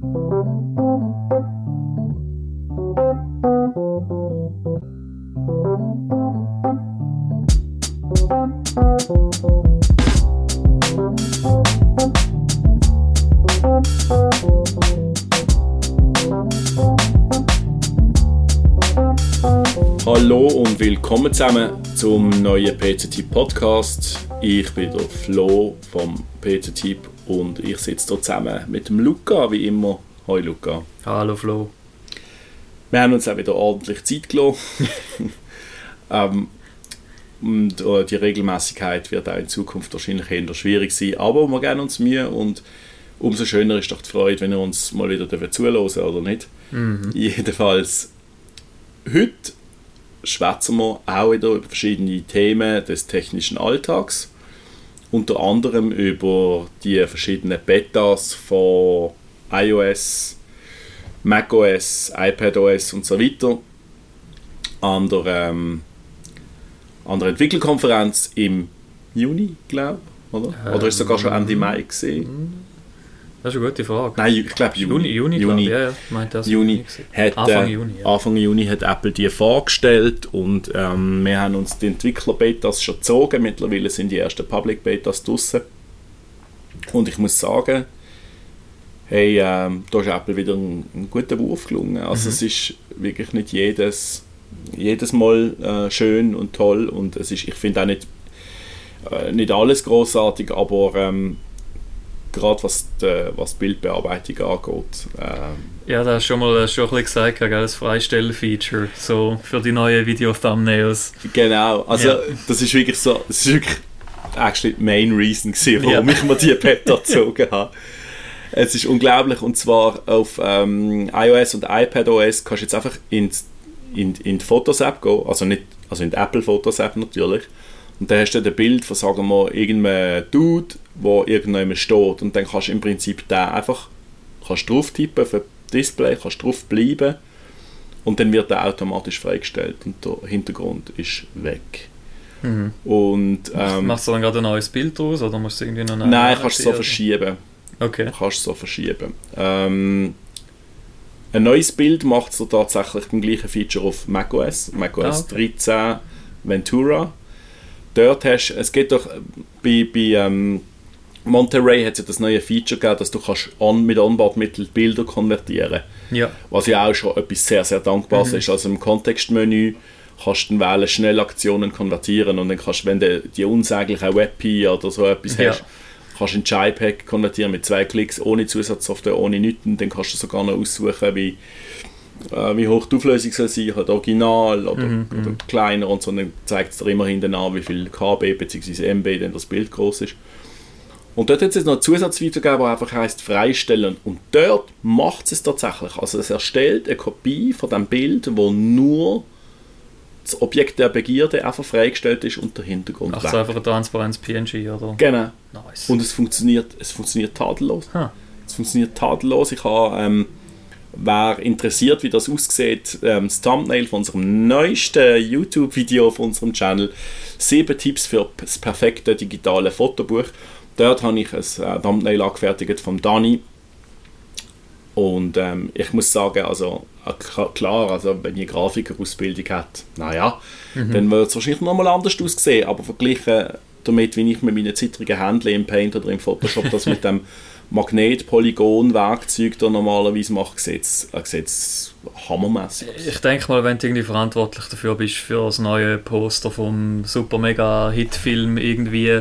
Hallo und willkommen zusammen zum neuen PCT Podcast. Ich bin der Flo vom PCT und ich sitze hier zusammen mit dem Luca, wie immer. Hallo Luca. Hallo Flo. Wir haben uns auch wieder ordentlich Zeit gelassen. ähm, und äh, die Regelmäßigkeit wird auch in Zukunft wahrscheinlich eher schwierig sein, aber wir geben uns Mühe und umso schöner ist doch die Freude, wenn ihr uns mal wieder zuhören oder nicht. Mhm. Jedenfalls, heute schwätzen wir auch wieder über verschiedene Themen des technischen Alltags. Unter anderem über die verschiedenen Betas von iOS, macOS, iPadOS und so weiter. An der, ähm, an der Entwicklerkonferenz im Juni, glaube ich. Oder? oder ist sogar schon Ende Mai gesehen? Das ist eine gute Frage. Nein, ich glaube Juni. Juni, Juni, Juni. Ja, ja. Meint das Juni hat, Anfang äh, Juni, ja. Anfang Juni hat Apple die vorgestellt und ähm, wir haben uns die Entwickler-Betas schon gezogen. Mittlerweile sind die ersten Public-Betas draussen. Und ich muss sagen, hey, ähm, da ist Apple wieder ein, ein guter Wurf gelungen. Also Mhm. es ist wirklich nicht jedes, jedes Mal äh, schön und toll und es ist, ich finde auch nicht, äh, nicht alles großartig, aber ähm, gerade was die, was die Bildbearbeitung angeht, ähm, Ja, da hast du schon mal schon ein bisschen gesagt, gell, das Freistell-Feature so für die neuen Video-Thumbnails. Genau, also Ja. das ist wirklich so, das ist wirklich actually die main reason gewesen, warum Ja. ich mir die Beta gezogen habe. Es ist unglaublich und zwar auf ähm, iOS und iPadOS kannst du jetzt einfach in, in, in die Fotos-App gehen, also nicht, also in die Apple Fotos-App natürlich und dann hast du dann ein Bild von, sagen wir, irgendeinem Dude, wo irgendjemand steht und dann kannst du im Prinzip da einfach kannst drauf tippen ein Display, kannst drauf bleiben und dann wird er automatisch freigestellt und der Hintergrund ist weg. Mhm. Und ähm, Machst du dann gerade ein neues Bild draus oder musst du irgendwie noch nein, kannst du so verschieben. Okay. Kannst du so verschieben. Ähm, ein neues Bild macht es tatsächlich beim gleichen Feature auf macOS, macOS Ah, okay. 13 Ventura. Dort hast es geht doch bei, bei ähm, Monterey hat es ja das neue Feature gegeben, dass du kannst on, mit Onboard-Mittel Bilder konvertieren Ja. was ja auch schon etwas sehr, sehr Dankbares Mhm. ist. Also im Kontextmenü kannst du dann wählen, schnell Aktionen konvertieren und dann kannst du, wenn du die unsägliche WebP oder so etwas Ja. hast, kannst du in JPEG konvertieren mit zwei Klicks, ohne Zusatzsoftware, ohne nichts und dann kannst du sogar noch aussuchen, wie, äh, wie hoch die Auflösung soll sein, halt original oder, Mhm, oder kleiner und so, dann zeigt es dir immerhin dann an, wie viel KB bzw. MB denn das Bild groß ist. Und dort hat es jetzt noch ein Zusatzvideo gegeben, das einfach heisst Freistellen. Und dort macht es tatsächlich. Also es erstellt eine Kopie von dem Bild, wo nur das Objekt der Begierde einfach freigestellt ist und der Hintergrund Macht weg. einfach ein transparentes PNG oder? Genau. Nice. Und es funktioniert, es funktioniert tadellos. Ha. Es funktioniert tadellos. Ich habe, ähm, wer interessiert, wie das aussieht, ähm, das Thumbnail von unserem neuesten YouTube-Video auf unserem Channel. Sieben Tipps für das perfekte digitale Fotobuch. Dort habe ich ein äh, Thumbnail angefertigt von Dani. Und ähm, ich muss sagen, also äh, klar, also wenn ihr Grafikerausbildung hat, naja, dann wird es wahrscheinlich nochmal anders aussehen. Aber verglichen damit, wie ich mit meinen zittrigen Händchen im Paint oder im Photoshop das mit dem Magnet-Polygon-Werkzeug da normalerweise mache, sieht es äh, sieht's hammermässig aus. Ich denke mal, wenn du irgendwie verantwortlich dafür bist für das neue Poster vom super mega Hitfilm irgendwie,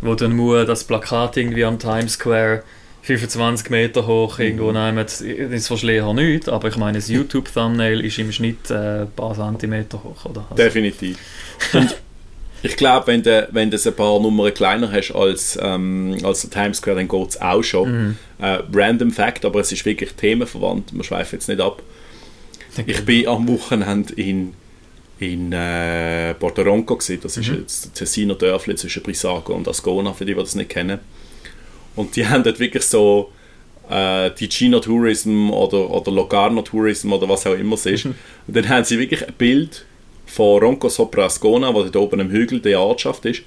wo dann muss das Plakat irgendwie am Times Square 25 Meter hoch irgendwo Mhm. nehmen, das ist wahrscheinlich auch nicht, aber ich meine, das YouTube-Thumbnail ist im Schnitt äh, ein paar Zentimeter hoch, oder? Also, Definitiv. Ich glaube, wenn du wenn du ein paar Nummern kleiner hast als, ähm, als der Times Square, dann geht es auch schon. Mhm. Äh, random Fact, aber es ist wirklich themenverwandt. Wir schweifen jetzt nicht ab. Ich bin am Wochenende in, in äh, Porto Ronco. Gewesen. Das ist Mhm. jetzt das Tessiner Dörfli zwischen Brissago und Ascona, für die, die das nicht kennen. Und die haben dort wirklich so äh, Ticino Tourism oder, oder Locarno Tourism oder was auch immer es ist. Und dann haben sie wirklich ein Bild von Ronco sopra Ascona, wo dort oben am Hügel der Ortschaft ist.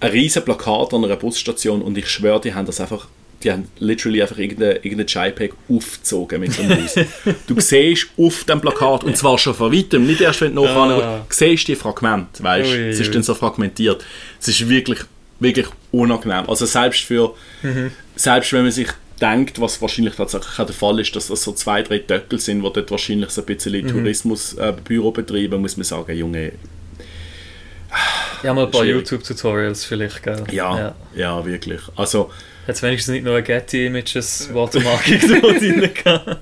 Ein riesen Plakat an einer Busstation und ich schwöre, die haben das einfach die haben literally einfach irgendein, irgendein JPEG aufgezogen mit dem Haus. du siehst auf dem Plakat, und zwar schon von weitem, nicht erst wenn du nachher Ah. siehst die Fragmente, weißt Ui, Es ist dann so fragmentiert. Es ist wirklich, wirklich unangenehm. Also selbst für, selbst wenn man sich denkt, was wahrscheinlich tatsächlich auch der Fall ist, dass das so zwei, drei Töckel sind, die dort wahrscheinlich so ein bisschen Tourismusbüro betreiben, muss man sagen, Junge, Ja, mal ein paar. YouTube-Tutorials vielleicht, gell? ja, ja, wirklich. Also, Jetzt wenigstens nicht nur ein Getty Images Watermarking da drin gehabt.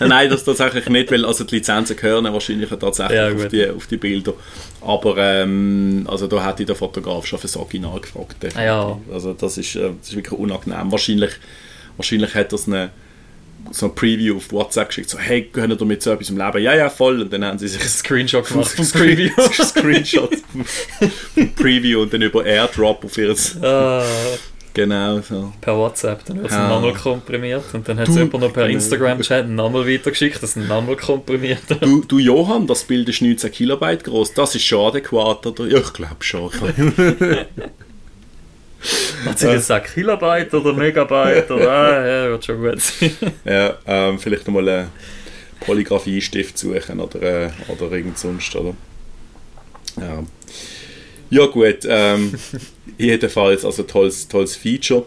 Nein, das tatsächlich nicht, weil also die Lizenzen gehören wahrscheinlich tatsächlich Ja, auf, die, auf die Bilder. Aber ähm, also da hätte der Fotograf schon für das Original gefragt. Ah, ja. Also das ist, äh, das ist wirklich unangenehm. Wahrscheinlich, wahrscheinlich hat das eine so ein Preview auf WhatsApp geschickt, so hey, können ihr mit so etwas im Leben? Ja, ja, voll. Und dann haben sie sich Ein Screenshot gemacht vom Preview. Screenshot vom Preview und dann über Airdrop auf ihr Ah, genau so. per WhatsApp, dann wird es Ja. nochmal komprimiert und dann hat es jemand noch per Genau. Instagram-Chat nochmal weitergeschickt, das nochmal komprimiert. Du, du Johann, das Bild ist 19 Kilobyte groß. Das ist schon adäquat, oder? Ja, ich glaube schon. Hat sie gesagt Kilobyte oder Megabyte oder ah, ja, wird schon gut sein. Ja, ähm, vielleicht nochmal einen Polygrafiestift suchen oder, äh, oder irgend sonst, oder? Ja, ja gut, ähm, jedenfalls, also tolles, tolles Feature.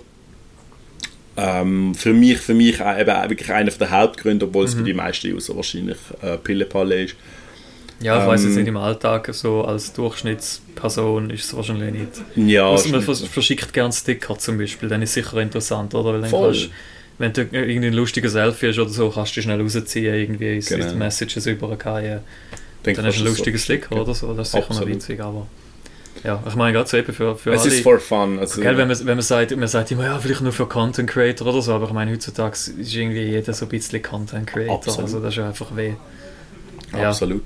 Ähm, für mich, für mich auch eben auch wirklich einer der Hauptgründe, obwohl es für die meisten User wahrscheinlich äh, Pillepalle ist. Ja, ich weiß Ähm, jetzt nicht im Alltag, so als Durchschnittsperson ist es wahrscheinlich nicht. Ja, Also man ist verschickt gerne Sticker zum Beispiel, dann ist sicher interessant, oder? Weil dann Voll. kannst, wenn du irgendwie ein lustiges Selfie hast oder so, kannst du schnell rausziehen, irgendwie ins Genau. Messages übergehen. dann Dann hast du du lustigen so- Sticker oder so, das ist sicher noch Absolut. witzig, aber ja, ich meine gerade so eben für, für Es alle... ist for fun. Also, Gell, wenn man, wenn man sagt, man sagt immer, ja, vielleicht nur für Content Creator oder so, aber ich meine, heutzutage ist irgendwie jeder so ein bisschen Content Creator, Absolut. also das ist einfach weh. Ja. Absolut.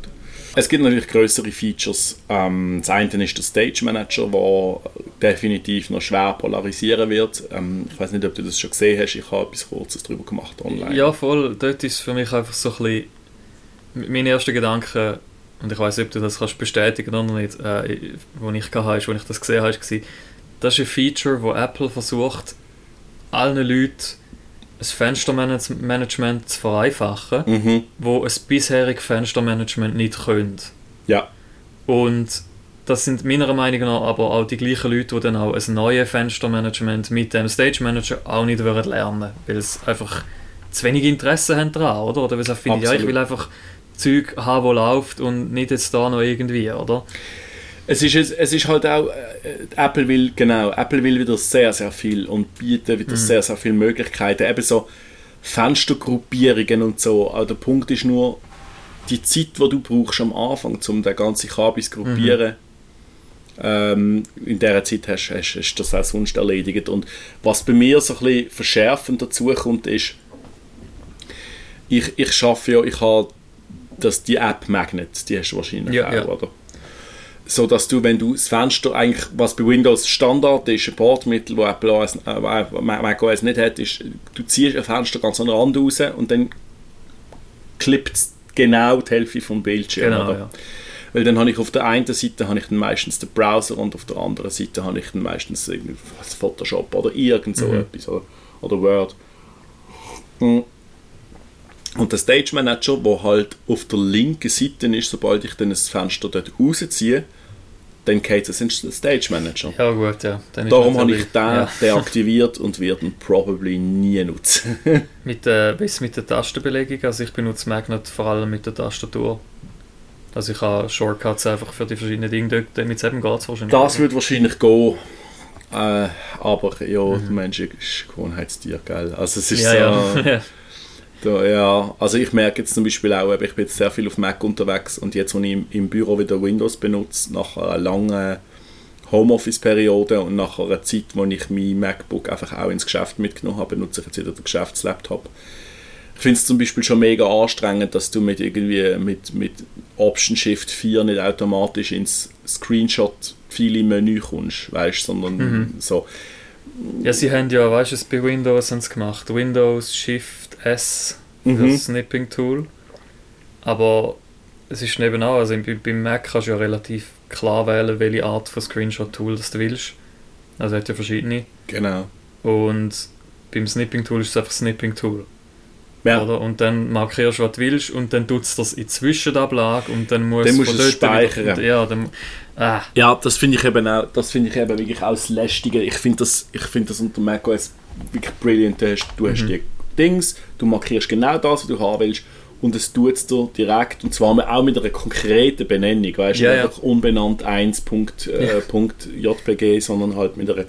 Es gibt natürlich größere Features. Ähm, das eine ist der Stage Manager, der definitiv noch schwer polarisieren wird. Ähm, ich weiß nicht, ob du das schon gesehen hast. Ich habe etwas Kurzes darüber gemacht online. Ja, voll. Dort ist für mich einfach so ein bisschen mein erster Gedanke, und ich weiß nicht, ob du das kannst bestätigen oder nicht, äh, wo ich hatte, als ich das gesehen habe, war, das ist ein Feature, wo Apple versucht, allen Leuten ein Fenstermanagement zu vereinfachen, Mhm. wo ein bisheriges Fenstermanagement nicht können. Ja, Und das sind meiner Meinung nach aber auch die gleichen Leute, die dann auch ein neues Fenstermanagement mit dem Stage Manager auch nicht würden lernen weil sie einfach zu wenig Interesse haben daran, oder? Oder weil sie finden, ja, ich will einfach Zeug haben, wo läuft und nicht jetzt da noch irgendwie, oder? Es ist, es ist halt auch, äh, Apple will, genau, Apple will wieder sehr, sehr viel und bietet wieder sehr, sehr viele Möglichkeiten. Eben so Fenstergruppierungen und so. Aber der Punkt ist nur, die Zeit, die du brauchst am Anfang, um den ganzen Kabis zu gruppieren, ähm, in dieser Zeit hast, hast, hast du das auch sonst erledigt. Und was bei mir so ein bisschen verschärfend dazu kommt, ist, ich, ich schaffe ja, ich habe das, die App Magnet, die hast du wahrscheinlich Ja, auch, ja. oder? So dass du, wenn du das Fenster eigentlich, was bei Windows Standard ist, ein Bordmittel, wo Apple OS, äh, Mac OS nicht hat, ist, du ziehst ein Fenster ganz an den Rand raus und dann klippt es genau die Hälfte vom Bildschirm. Genau, ja. Weil dann habe ich auf der einen Seite habe ich dann meistens den Browser und auf der anderen Seite habe ich dann meistens Photoshop oder irgend so Mhm. etwas oder, oder Word. Mm. Und der Stage Manager, der halt auf der linken Seite ist, sobald ich dann das Fenster dort rausziehe, dann geht es ins Stage Manager. Ja gut, ja. Dann Darum habe ich den ja. deaktiviert und werde ihn probably nie nutzen. Mit, äh, bis mit der Tastenbelegung, also ich benutze Magnet vor allem mit der Tastatur. Also ich habe Shortcuts einfach für die verschiedenen Dinge dort, damit es eben geht wahrscheinlich. Das wird wahrscheinlich gehen. Äh, aber ja, Mhm. der Mensch ist Gewohnheitstier, gell? Also es ist ja, so... ja. Da, ja, also ich merke jetzt zum Beispiel auch, ich bin jetzt sehr viel auf Mac unterwegs und jetzt, wo ich im, im Büro wieder Windows benutze, nach einer langen Homeoffice-Periode und nach einer Zeit, wo ich mein MacBook einfach auch ins Geschäft mitgenommen habe, benutze ich jetzt wieder den Geschäftslaptop. Ich finde es zum Beispiel schon mega anstrengend, dass du mit irgendwie mit, mit Option Shift 4 nicht automatisch ins Screenshot-File-Menü kommst, weißt, sondern Mhm. so. ja, sie haben ja, weißt du, es bei Windows haben sie gemacht. Windows Shift S Mhm. das Snipping Tool. Aber es ist eben auch, also bei- beim Mac kannst du ja relativ klar wählen, welche Art von Screenshot-Tool das du willst. Also es hat ja verschiedene. Genau. Und beim Snipping-Tool ist es einfach Snipping-Tool. Ja. Oder? Und dann markierst du, was du willst und dann tut es das in Zwischenablage und dann musst Dann du musst du es speichern. Wieder, ja, dann, ah, Ja, das finde ich eben auch, das finde ich eben wirklich auch das Lästige. Ich finde das, ich finde das unter macOS wirklich brillant. Du hast, du hast Mhm. die Dings, du markierst genau das, was du haben willst und es tut es dir direkt und zwar auch mit einer konkreten Benennung, weißt du, Ja, nicht ja. einfach unbenannt 1. Punkt, äh, Punkt JPG, sondern halt mit einer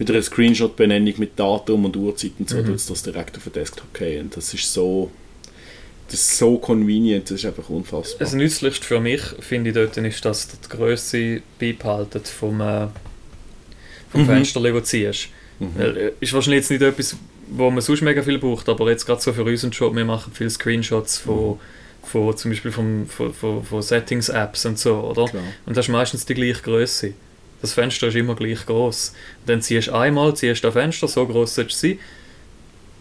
mit einer Screenshot-Benennung mit Datum und Uhrzeit und so, Mhm. tut es das direkt auf den Desktop gehen. Und das ist so das ist so convenient, das ist einfach unfassbar. Das Nützlichste für mich, finde ich dort, ist, dass du die Größe beibehaltet vom, äh, vom Mhm. Fenster, das du ziehst. Mhm. Weil, äh, Ist wahrscheinlich jetzt nicht etwas, wo man sonst mega viel braucht, aber jetzt gerade so für unseren Job, wir machen viele Screenshots von, Mhm. von zum Beispiel von, von, von, von Settings-Apps und so, oder? Klar. Und das ist meistens die gleiche Größe. Das Fenster ist immer gleich groß. Dann ziehst du einmal, ziehst du das Fenster, so groß soll es sein.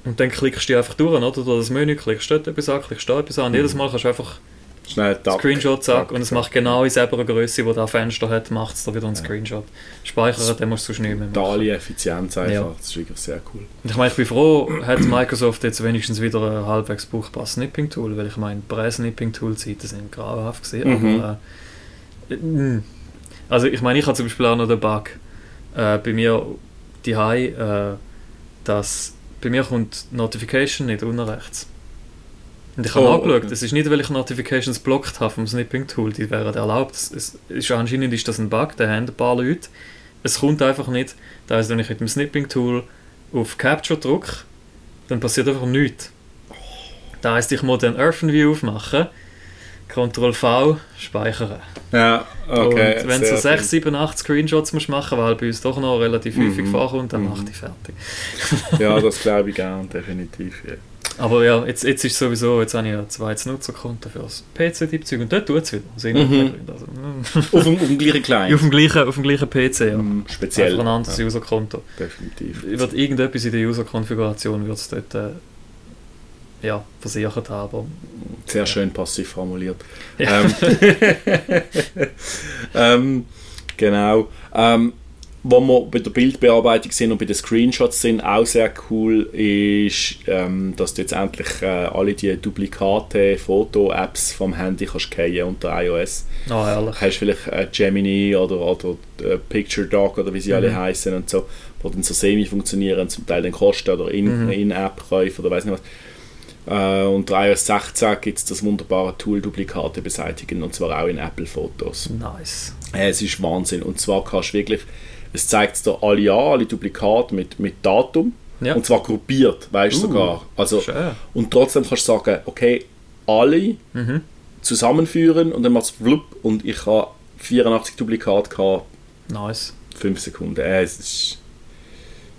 Und dann klickst du einfach durch, oder? Durch das Menü klickst dort etwas an, klickst da etwas an. Und jedes Mal kannst du einfach Schnell Duck. Screenshot zack und es macht genau in selber Größe, wo das Fenster hat, macht es da wieder einen Screenshot. Speichern, dann musst du sonst nicht mehr machen. Totale Effizienz einfach. Ja. Das ist wirklich sehr cool. Und ich meine, ich bin froh, hat Microsoft jetzt wenigstens wieder ein halbwegs brauchbares Snipping-Tool, weil ich meine, die Prä-Snipping-Tool-Zeiten sind grauenhaft gesehen. Mhm. Aber, äh, mm. also ich meine, ich habe zum Beispiel auch noch den Bug äh, bei mir die äh, dass bei mir kommt Notification nicht unten rechts. Und ich habe Oh, nachgeschaut, okay. es ist nicht, weil ich Notifications blockt habe vom Snipping-Tool, die wären erlaubt. Es, ist, anscheinend ist das ein Bug, der haben ein paar Leute. Es kommt einfach nicht. Das heisst, wenn ich mit dem Snipping-Tool auf Capture drücke, dann passiert einfach nichts. Das heisst, ich muss dann OrphanView aufmachen, Ctrl V, speichern. Ja, okay. und wenn du so sehr 6, 7, 8 Screenshots musst machen weil bei uns doch noch relativ häufig Mhm. vorkommt, dann Mhm. mach ich fertig. viel. Ja, das glaube ich gern, definitiv. Ja. Aber ja, jetzt, jetzt ist sowieso, jetzt habe ich ein zweites Nutzerkonto für das PC-Typ-Zeug und dort tut es wieder. Aus irgendeinem Mhm. Also. Auf, dem, auf dem gleichen Client. auf, dem gleichen, auf dem gleichen PC, ja. Mm, Speziell. Einfach ein anderes ja, Userkonto. definitiv. Wird irgendetwas in der User-Konfiguration wird es dort äh, ja, versichert haben, Sehr schön passiv formuliert. Ja. Ähm, ähm, genau. Ähm, wo wir bei der Bildbearbeitung sind und bei den Screenshots sind, auch sehr cool ist, ähm, dass du jetzt endlich äh, alle die Duplikate Foto-Apps vom Handy kannst unter iOS. oh, herrlich. hast vielleicht äh, Gemini oder, oder äh, Picture Doc oder wie sie alle Mhm. heißen und so, wo dann so semi funktionieren, zum Teil dann kosten oder in, Mhm. In-App-Käufe oder weiß nicht was. Äh, unter iOS 16 gibt es das wunderbare Tool Duplikate beseitigen und zwar auch in Apple-Fotos. Nice. Äh, es ist Wahnsinn und zwar kannst du wirklich, es zeigt dir alle an, alle Duplikate mit, mit Datum Ja. und zwar gruppiert, weißt du Uh, sogar. Also, Schön. und trotzdem kannst du sagen, okay, alle Mhm. zusammenführen und dann macht es flupp und ich habe 84 Duplikate gehabt, Nice. 5 Sekunden. Äh, es ist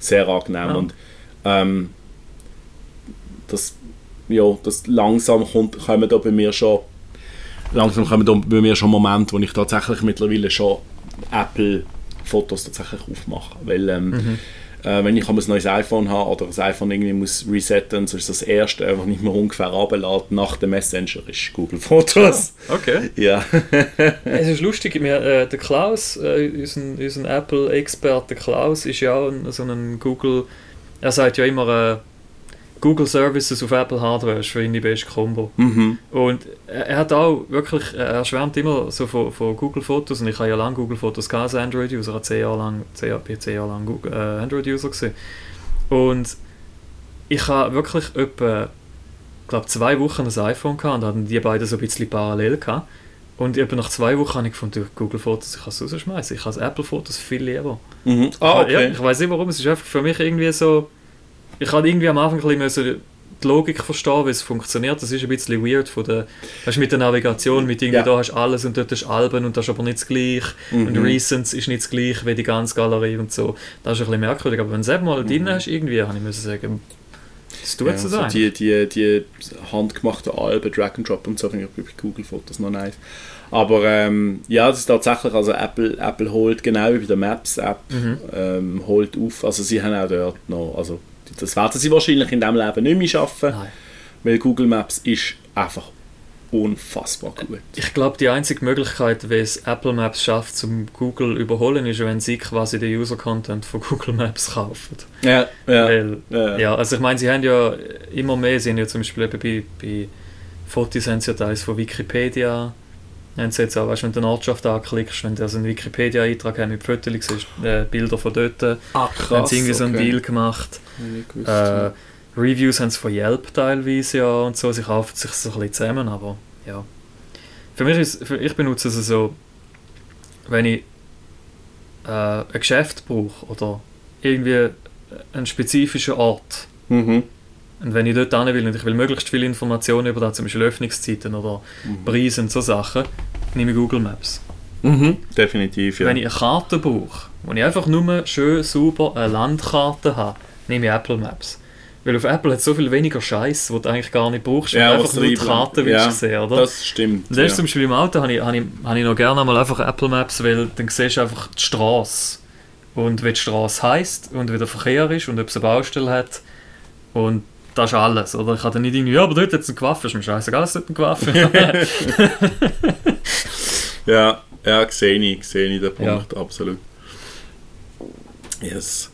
sehr angenehm Ja. und ähm, das, ja, das langsam kommt, kommen da bei mir schon langsam kommen da bei mir schon Momente, wo ich tatsächlich mittlerweile schon Apple Fotos tatsächlich aufmache, weil ähm, Mhm. äh, wenn ich ein neues iPhone habe oder das iPhone irgendwie muss resetten, so ist das erste, was ich mir ungefähr runterlade nach dem Messenger, ist Google Fotos. Okay. Ja. Es ist lustig, wir, äh, der Klaus, äh, unser, unser Apple-Experte Klaus, ist ja auch so ein Google, er sagt ja immer, äh, Google Services auf Apple Hardware ist für ihn die beste Kombo. mhm. Und er, hat auch wirklich, er schwärmt immer so von, von Google Fotos und ich habe ja lange Google Fotos als Android-User, ich habe zehn Jahre lang, zehn, Jahre- bin zehn Jahre lang Google- äh, Android-User gewesen. Und ich habe wirklich etwa, ich glaube zwei Wochen ein iPhone gehabt und hatten die beiden so ein bisschen parallel gehabt. Und etwa nach zwei Wochen habe ich gefunden, Google Fotos, ich kann es rausschmeißen. Ich habe Apple Fotos viel lieber. Mhm. Ah, Ja, okay. ich weiß nicht warum, es ist einfach für mich irgendwie so. Ich hatte irgendwie am Anfang ein bisschen die Logik verstehen, wie es funktioniert. Das ist ein bisschen weird von der, weißt, mit der Navigation, mit irgendwie Ja. da hast du alles und dort hast du Alben und das ist aber nicht das gleiche. Und Mhm. Recents ist nicht das gleiche wie die ganze Galerie und so. Das ist ein bisschen merkwürdig. Aber wenn du es eben mal drin hast, irgendwie, habe ich müssen sagen, das tut Mhm. Ja, so sein. die, die, die handgemachten Alben, Drag and Drop und so, finde ich bei Google Fotos noch nice. Aber ähm, ja, das ist tatsächlich, also Apple, Apple holt genau wie bei der Maps-App, Mhm. ähm, holt auf, also sie haben auch dort noch, also das werden sie wahrscheinlich in diesem Leben nicht mehr schaffen, Nein. weil Google Maps ist einfach unfassbar gut. Ich glaube, die einzige Möglichkeit, wie es Apple Maps schafft, zum Google überholen, ist, wenn sie quasi den User-Content von Google Maps kaufen. Ja, ja. Weil, ja. ja, also ich meine, sie haben ja immer mehr, sie haben ja zum Beispiel bei, bei Fotos haben sie ja teils von Wikipedia, haben sie jetzt auch, weißt, wenn du eine Ortschaft anklickst, wenn du also einen Wikipedia-Eintrag mit Fotos siehst, äh, Bilder von dort, Ah, haben sie irgendwie so einen Deal gemacht. Äh, Reviews haben sie von Yelp teilweise ja und so, sie kaufen sich so ein bisschen zusammen, aber ja. Für mich ist für, ich benutze es so, wenn ich äh, ein Geschäft brauche oder irgendwie einen spezifischen Ort mhm. Und wenn ich dort hin will und ich will möglichst viele Informationen über das, zum Beispiel Öffnungszeiten oder Preise und so Sachen, nehme ich Google Maps. Mhm. Definitiv, ja. Wenn ich eine Karte brauche, wo ich einfach nur schön sauber eine Landkarte habe, nehme ich Apple Maps. Weil auf Apple hat es so viel weniger Scheiß, wo du eigentlich gar nicht brauchst, Ja, einfach nur die Karte willst ja, sehen, oder? Das stimmt. Das ist ja. zum Beispiel im Auto, habe ich, habe ich, habe ich noch gerne mal einfach Apple Maps, weil dann siehst du einfach die Straße. Und wie die Straße heisst und wie der Verkehr ist und ob es eine Baustelle hat. Und das ist alles. Oder ich habe dann nicht irgendwie, ja, aber dort hat es eine Gewaffe, ist mir scheißegal, es dort eine Gewaffe. Ja, ja, sehe ich, sehe ich den Ja. Punkt, absolut. Yes.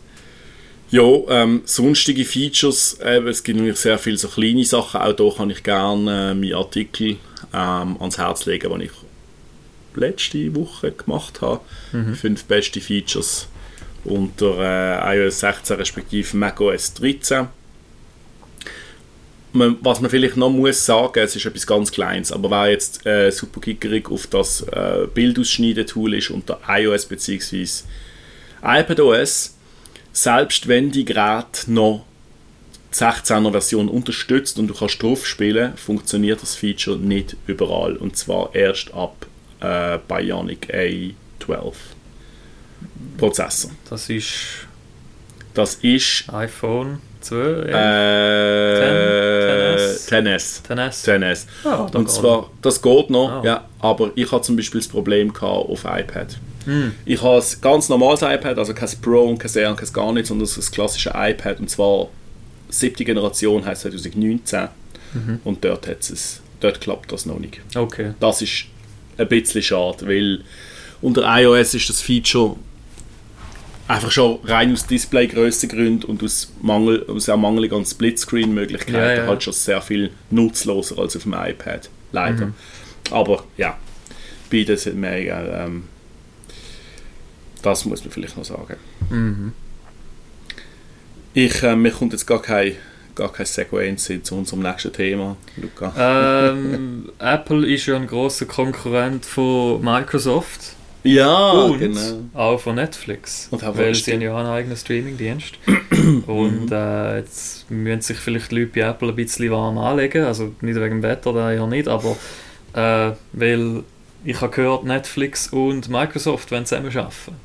Ja, ähm, sonstige Features, eben, es gibt natürlich sehr viele so kleine Sachen, auch da kann ich gerne äh, meinen Artikel ähm, ans Herz legen, den ich letzte Woche gemacht habe. Fünf beste Features unter äh, iOS 16 respektive macOS 13. Man, was man vielleicht noch muss sagen, es ist etwas ganz Kleines, aber wer jetzt äh, super gickerig auf das äh, Bildausschneiden-Tool ist unter iOS bzw. iPadOS, selbst wenn die Gerät noch die 16er Version unterstützt und du kannst drauf spielen, funktioniert das Feature nicht überall und zwar erst ab äh, Bionic A12 Prozessor. Das ist Das ist iPhone 2, äh, Ten- 10S. 10S. 10S. Ah, Und zwar, das geht noch, Ah. ja, aber ich hatte zum Beispiel das Problem gehabt auf iPad. Hm. Ich habe ein ganz normales iPad, also kein Pro und kein Air und kein gar nichts, sondern das klassische iPad und zwar siebte Generation heißt 2019 Mhm. und dort, hat's es, dort klappt das noch nicht. Okay. Das ist ein bisschen schade, weil unter iOS ist das Feature einfach schon rein aus Displaygrößengründen und aus, Mangel, aus der Mangel an Splitscreen-Möglichkeiten Ja, ja. halt schon sehr viel nutzloser als auf dem iPad. Leider. Mhm. Aber ja, beides sind mega. Ähm, das muss man vielleicht noch sagen. Mhm. Ich, äh, mir kommt jetzt gar kein, gar kein Segway zu unserem nächsten Thema, Luca. ähm, Apple ist ja ein großer Konkurrent von Microsoft ja, und genau. auch von Netflix. Und weil sie haben ja auch einen eigenen Streamingdienst. und äh, jetzt müssen sich vielleicht die Leute bei Apple ein bisschen warm anlegen. Also nicht wegen dem Wetter, da ja nicht, aber äh, weil ich habe gehört, Netflix und Microsoft wollen zusammen arbeiten.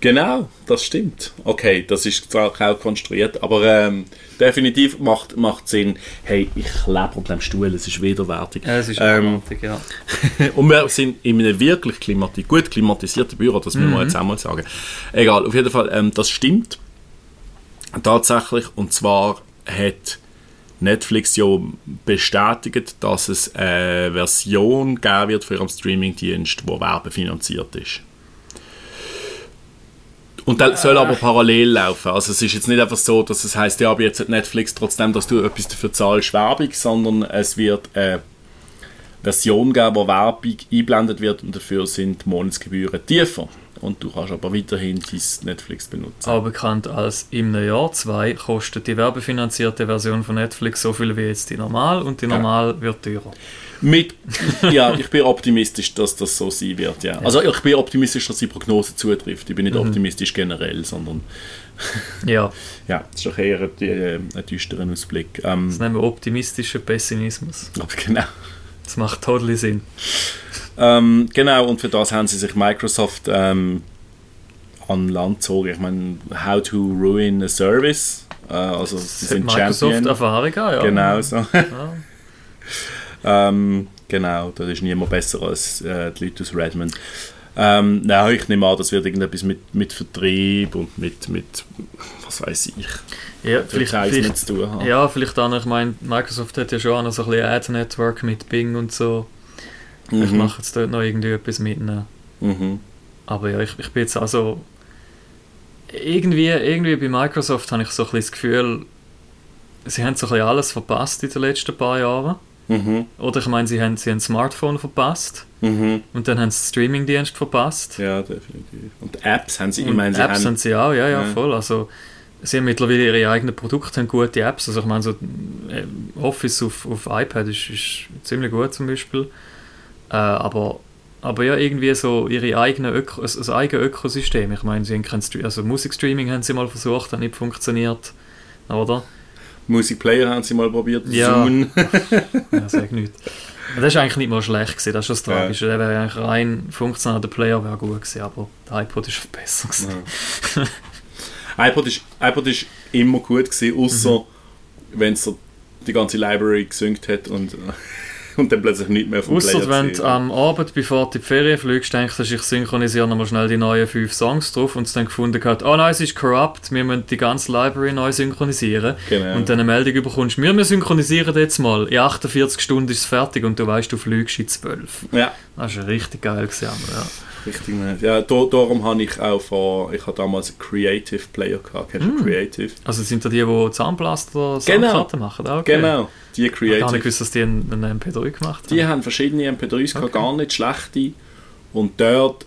Genau, das stimmt. Okay, das ist zwar auch konstruiert, aber ähm, definitiv macht, macht Sinn. Hey, ich lebe unter dem Stuhl, es ist widerwärtig. Ja, es ist Ähm, ja. Und wir sind in einem wirklich klimati gut klimatisierten Büro, das müssen wir jetzt einmal sagen. Egal, auf jeden Fall, ähm, das stimmt tatsächlich. Und zwar hat Netflix ja bestätigt, dass es eine Version geben wird für ihren Streamingdienst, die werbefinanziert ist. Und das soll aber parallel laufen. Also es ist jetzt nicht einfach so, dass es heißt, ja, aber jetzt hat Netflix trotzdem, dass du etwas dafür zahlst, Werbung, sondern es wird eine Version geben, wo Werbung eingeblendet wird und dafür sind die Monatsgebühren tiefer. Und du kannst aber weiterhin dein Netflix benutzen. Auch bekannt als im Jahr 2 kostet die werbefinanzierte Version von Netflix so viel wie jetzt die normal und die Ja. normal wird teurer. Mit, ja, ich bin optimistisch, dass das so sein wird, ja. Also ich bin optimistisch, dass die Prognose zutrifft. Ich bin nicht optimistisch generell, sondern Ja, ja, das ist doch eher ein, äh, ein düsterer Ausblick. Ähm, das nennen wir optimistischen Pessimismus. aber genau. Das macht totally Sinn. Ähm, genau, und für das haben sie sich Microsoft ähm, an Land gezogen. Ich meine, How to Ruin a Service. Äh, also sie Das sind Microsoft Champion. Erfahrung ja. Genau so. Ja. ähm, genau, da ist niemand besser als äh, die Leute aus Redmond. Ähm, nein, ich nehme an, das wird irgendetwas mit, mit Vertrieb und mit, mit was weiß ich. Ja, vielleicht, vielleicht, zu tun haben. ja, vielleicht auch noch, ich meine, Microsoft hat ja schon auch noch so ein bisschen Ad-Network mit Bing und so. Ich Mhm. mache jetzt dort noch irgendwie etwas mitnehmen. Mhm. Aber ja, ich, ich bin jetzt also irgendwie, irgendwie bei Microsoft habe ich so ein bisschen das Gefühl, sie haben so ein bisschen alles verpasst in den letzten paar Jahren. Mhm. Oder ich meine, sie haben, sie haben Smartphone verpasst Mhm. und dann haben sie Streamingdienst verpasst. Ja, definitiv. Und Apps haben sie, ich meine, sie Apps haben... haben sie auch, ja, ja, Ja. voll. Also, sie haben mittlerweile ihre eigenen Produkte, haben gute Apps. Also ich meine, so äh, Office auf, auf iPad ist, ist ziemlich gut zum Beispiel. Äh, aber, aber ja, irgendwie so ihre eigene Öko, das, das eigene Ökosystem. Ich meine, sie haben kein Stre- also Musikstreaming haben sie mal versucht, hat nicht funktioniert. Oder? Musikplayer haben sie mal probiert, Ja. Zune. Ja, sag nicht. Das ist eigentlich nicht mal schlecht gewesen, das ist schon das Ja. Tragische. Der wäre eigentlich rein funktional, der Player wäre gut gewesen, aber der iPod ist besser gewesen. Ja. iPod, ist, iPod ist immer gut gewesen, außer Mhm. wenn es so die ganze Library gesynkt hat und, und dann plötzlich nicht mehr Ausser Player wenn du am Abend, bevor du in die Ferien fliegst, denkst, du, ich synchronisiere nochmal schnell die neuen fünf Songs drauf und es dann gefunden hat, oh nein, es ist corrupt, wir müssen die ganze Library neu synchronisieren. Genau. Und dann eine Meldung bekommst, wir, wir synchronisieren jetzt mal, in 48 Stunden ist es fertig und du weißt, du fliegst in 12. ja, Das war richtig geil. Gewesen, aber ja. Richtig nice. Ja, da, darum habe ich auch vor, ich hatte damals einen Creative Player gehabt. Kennst Mm. Creative? Also sind da die, die Zahnpflaster oder Genau. Machen? Ah, okay. Genau, die Ich habe gar nicht Creative. gewusst, dass die einen, einen MP3 gemacht haben. Die haben verschiedene MP3s gehabt, Okay. gar nicht schlechte. Und dort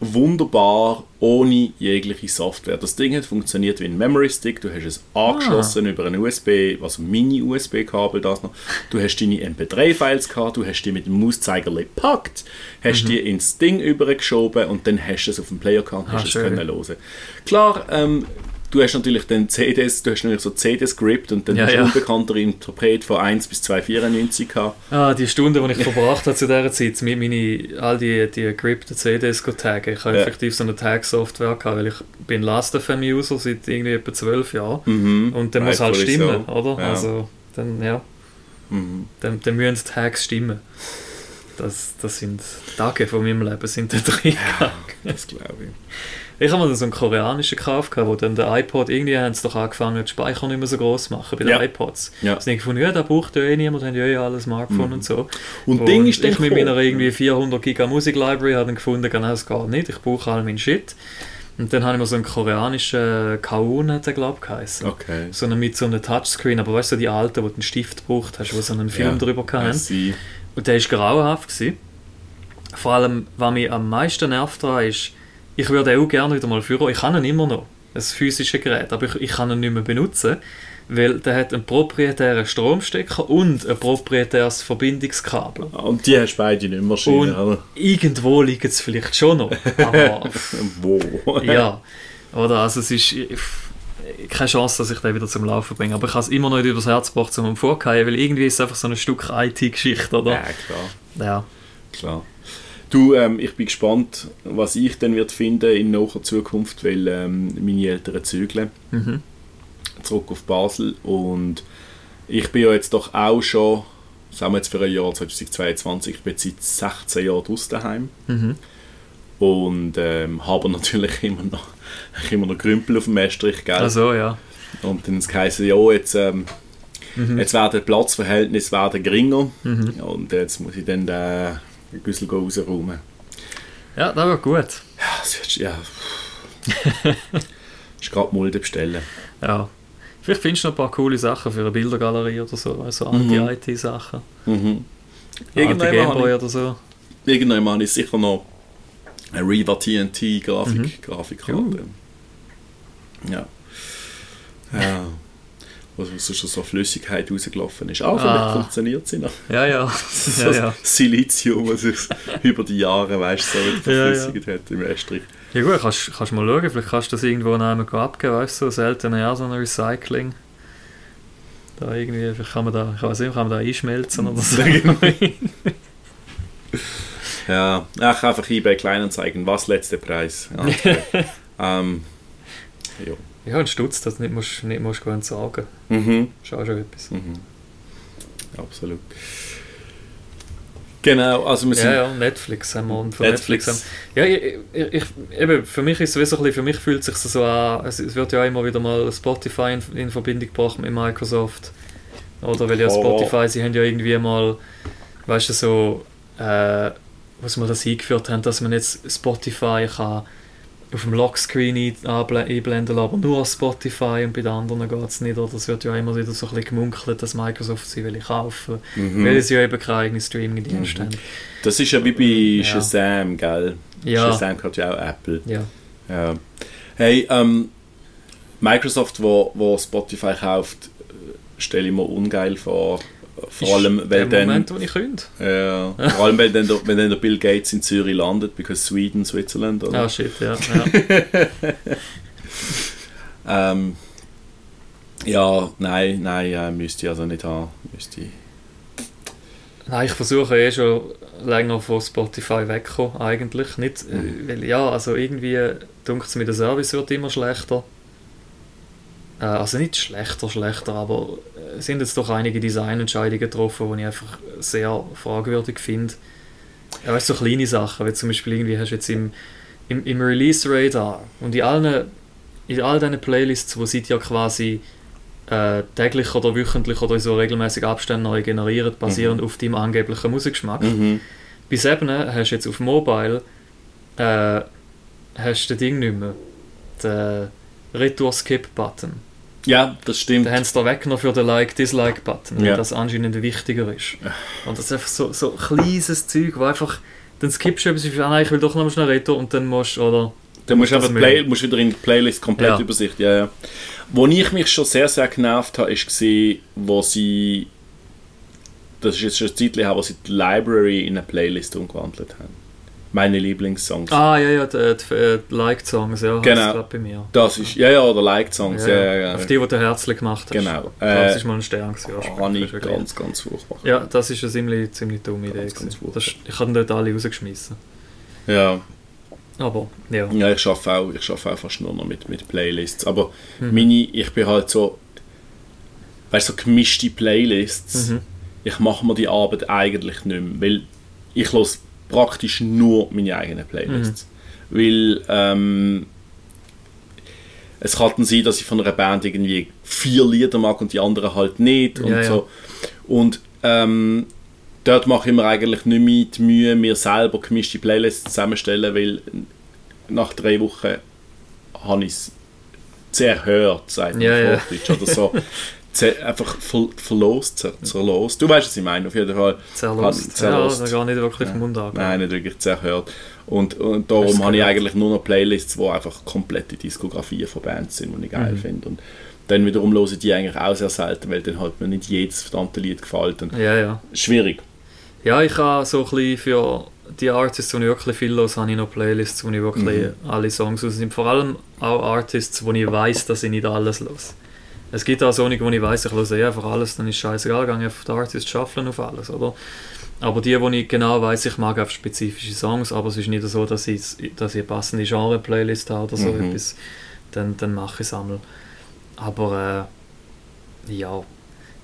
wunderbar ohne jegliche Software. Das Ding hat funktioniert wie ein Memory Stick. Du hast es angeschlossen über ein USB, also Mini-USB-Kabel das noch. Du hast deine MP3-Files gehabt, du hast die mit dem Mauszeiger gepackt, hast Mhm. die ins Ding übergeschoben und dann hast du es auf dem Player gehabt und Ah, hast es schön. können hören. Klar, ähm, du hast natürlich dann CDs, du hast natürlich so CDs gerippt und dann Ja, hast du ja. unbekannter Interpret von 1 bis 294 gehabt. Ah, die Stunde, die ich verbracht habe zu dieser Zeit, mit meine, all die, die gerippten CDs zu taggen. Ich habe Ja. effektiv so eine Tag-Software gehabt, weil ich bin Last.fm-User seit irgendwie etwa zwölf Jahren. Mhm. Und dann muss halt stimmen, so. oder? Ja. Also, dann, ja, Mhm. dann, dann müssen die Tags stimmen. Das, das sind Tage von meinem Leben sind da drin. Das glaube ich. Ich habe mal so einen koreanischen gekauft, wo dann der iPod, irgendwie haben sie doch angefangen, den Speicher nicht mehr so groß zu machen bei den Ja. iPods. Ja. Also ich gefunden, ja, da braucht ja eh niemand, haben ja eh alle Smartphone Mhm. und so. Und, Ding ist ich mit meiner irgendwie 400 Giga Musik Library habe dann gefunden, genau das geht nicht, ich brauche all meinen Shit. Und dann habe ich mir so einen koreanischen Kaun, hat der glaube ich geheißen. Okay. So einen mit so einem Touchscreen, aber weißt du, die alten, wo du einen Stift gebraucht hast, wo so einen Film Ja. drüber hatten. Und der war grauenhaft. Gewesen. Vor allem, was mich am meisten nervt daran ist, ich würde auch gerne wieder mal führen. Ich habe ihn immer noch, ein physisches Gerät, aber ich, ich kann ihn nicht mehr benutzen, weil der hat einen proprietären Stromstecker und ein proprietäres Verbindungskabel. Und die hast du beide nicht mehr Und oder? irgendwo liegt es vielleicht schon noch, aber Wo? ja, oder? Also es ist ich- keine Chance, dass ich den wieder zum Laufen bringe, aber ich habe es immer noch nicht übers Herz gebracht, zum vorgehen, weil irgendwie ist es einfach so ein Stück IT-Geschichte, oder? Ja, klar. Ja. klar. Du, ähm, ich bin gespannt, was ich dann wird finden in naher Zukunft, weil ähm, meine Eltern zügeln Mhm. zurück auf Basel und ich bin ja jetzt doch auch schon, sagen wir jetzt für ein Jahr 2022, ich bin seit 16 Jahren draußen daheim Mhm. und ähm, habe natürlich immer noch, immer noch Grümpel auf dem Estrich, gell? Also ja. Und dann heisst es, ja, jetzt, ähm, Mhm. jetzt werden die Platzverhältnisse werden geringer Mhm. und jetzt muss ich dann den Güssel rausräumen. Ja, das war gut. Ja, das wird, ja. ist gerade Mulde bestellen. Ja. Vielleicht findest du noch ein paar coole Sachen für eine Bildergalerie oder so, also Mhm. Anti-IT-Sachen. Mhm. Anti Irgendwann Gameboy oder so. irgendwann habe ich sicher noch eine Riva TNT Grafik, Mhm. Grafikkarte. Ja. Ja. Wo so schon so Flüssigkeit rausgelaufen ist. Ah, vielleicht funktioniert sie noch. Ja, ja. so ja, ja. Silizium, was sich über die Jahre weißt, so wieder Ja, ja. verflüssigt hat im Estrich. Ja gut, kannst, kannst mal schauen, vielleicht kannst du das irgendwo einmal abgeben, weißt du, so selten eher so ein Recycling. Da irgendwie, vielleicht kann man da, ich weiß nicht, kann man da einschmelzen oder so. Ja, ach, einfach eBay Kleinanzeigen, was letzter Preis. Ja, okay. ähm, ja. Ja, ein Stutz, das nicht musst, nicht musst gut sagen. Mhm. Ist auch schon etwas. Mhm. Absolut. Genau, also wir sind... Ja, ja, Netflix haben wir. Und von Netflix. Netflix haben, ja, ich, ich, eben, für mich ist es so ein bisschen, für mich fühlt es sich so an, es, wird ja immer wieder mal Spotify in, in Verbindung gebracht mit Microsoft. Oder weil ja Oh. Spotify, sie haben ja irgendwie mal, weißt du, so, äh, was wir das eingeführt haben, dass man jetzt Spotify kann auf dem Lockscreen einblenden aber nur Spotify und bei den anderen geht es nicht. Oder es wird ja immer wieder so ein bisschen gemunkelt, dass Microsoft sie will kaufen Mhm. weil sie ja eben keine eigenen Streaming-Dienste Mhm. haben. Das ist ja wie bei Ja. Shazam, gell? Ja. Shazam hat ja auch Apple. Ja. Ja. Hey, ähm, Microsoft, wo, wo Spotify kauft, äh, stelle ich mir ungeil vor. Vor allem, weil der dann, Moment, wo ich könnte. ja, vor allem, wenn dann, der, wenn dann der Bill Gates in Zürich landet, because Sweden, Switzerland, oder? Ah, shit, ja. ja. Ähm, ja, nein, nein, äh, müsste ich also nicht haben. Müsste ich. Nein, ich versuche eh schon länger von Spotify wegzukommen, eigentlich. Nicht, Mhm. weil, ja, also irgendwie dunkt es mir, der Service wird immer schlechter. Äh, also nicht schlechter, schlechter, aber äh, es sind jetzt doch einige Designentscheidungen getroffen, die ich einfach sehr fragwürdig finde. Ja, weißt du, so kleine Sachen, wie zum Beispiel irgendwie hast du jetzt im, im, im Release-Radar und in allen in all diesen Playlists, die seit ja quasi äh, täglich oder wöchentlich oder in so regelmäßig Abständen neu generieren, basierend auf deinem angeblichen Musikgeschmack. Mhm. Bei Seven hast du jetzt auf Mobile äh, hast du das Ding nicht mehr. Den Retour-Skip-Button. Ja, das stimmt. Den haben sie da weggenommen für den Like-Dislike-Button, weil Ja. das anscheinend wichtiger ist. Und das ist einfach so, so kleines Zeug, wo einfach dann skippst du etwas, ah, nein, ich will doch noch schnell Retour und dann musst du, oder... Dann musst du einfach. Play, musst wieder in die Playlist komplett Ja. Übersicht. Ja, ja. Wo ich mich schon sehr, sehr genervt habe, ist gesehen, wo sie das ist jetzt schon ein Zeit her, wo sie die Library in eine Playlist umgewandelt haben. Meine Lieblingssongs. Ah, ja, ja, die, die, die Like-Songs, ja, Genau. bei mir. Das ist, ja, ja, oder Liked-Songs. Ja, ja, ja. Auf die, die du herzlich gemacht hast. Genau. Das Äh, ist mal ein Stern. gewesen, ja, habe ich ganz, ganz furchtbar. Ja, das ist eine ziemlich, ziemlich dumme Idee. Ganz, das, ich habe dort alle rausgeschmissen. Ja. Aber, ja. Ja, ich arbeite auch, ich arbeite auch fast nur noch mit, mit Playlists. Aber Mhm. meine, ich bin halt so, weißt du, so gemischte Playlists. Mhm. Ich mache mir die Arbeit eigentlich nicht mehr, weil ich höre praktisch nur meine eigenen Playlists. Mhm. Weil ähm, es kann dann sein, dass ich von einer Band irgendwie vier Lieder mag und die anderen halt nicht und Ja, ja. so. Und ähm, dort mache ich mir eigentlich nicht mehr die Mühe, mir selber gemischte Playlists zusammenstellen, weil nach drei Wochen habe ich es zerhört, sagt man Ja, ja. auf Hochdeutsch, oder so. Einfach ver verlost, zer zerlost. Du weißt, was ich meine, auf jeden Fall. Zerlost. Zerlost. Ja, da gar nicht wirklich Ja. Mund an. Nein, nicht wirklich zerhört. Und, und darum habe ich eigentlich nur noch Playlists, wo einfach komplette Diskografien von Bands sind, die ich geil Mhm. finde. Und dann wiederum höre ich die eigentlich auch sehr selten, weil dann halt mir nicht jedes verdammte Lied gefällt. Und Ja, ja. schwierig. Ja, ich habe so ein bisschen für die Artists, die ich wirklich viel höre, habe ich noch Playlists, wo ich wirklich Mhm. alle Songs aus sind. Vor allem auch Artists, wo ich weiß, dass ich nicht alles höre. Es gibt auch Songs, wo ich weiß, ich höre eh einfach alles, dann ist scheißegal, gehe auf die Artists shufflen auf alles, oder? Aber die, wo ich genau weiß, ich mag einfach spezifische Songs, aber es ist nicht so, dass ich, dass ich eine passende Genre-Playlist habe oder so Mhm. etwas, dann, dann mache ich es einmal. Aber äh, ja,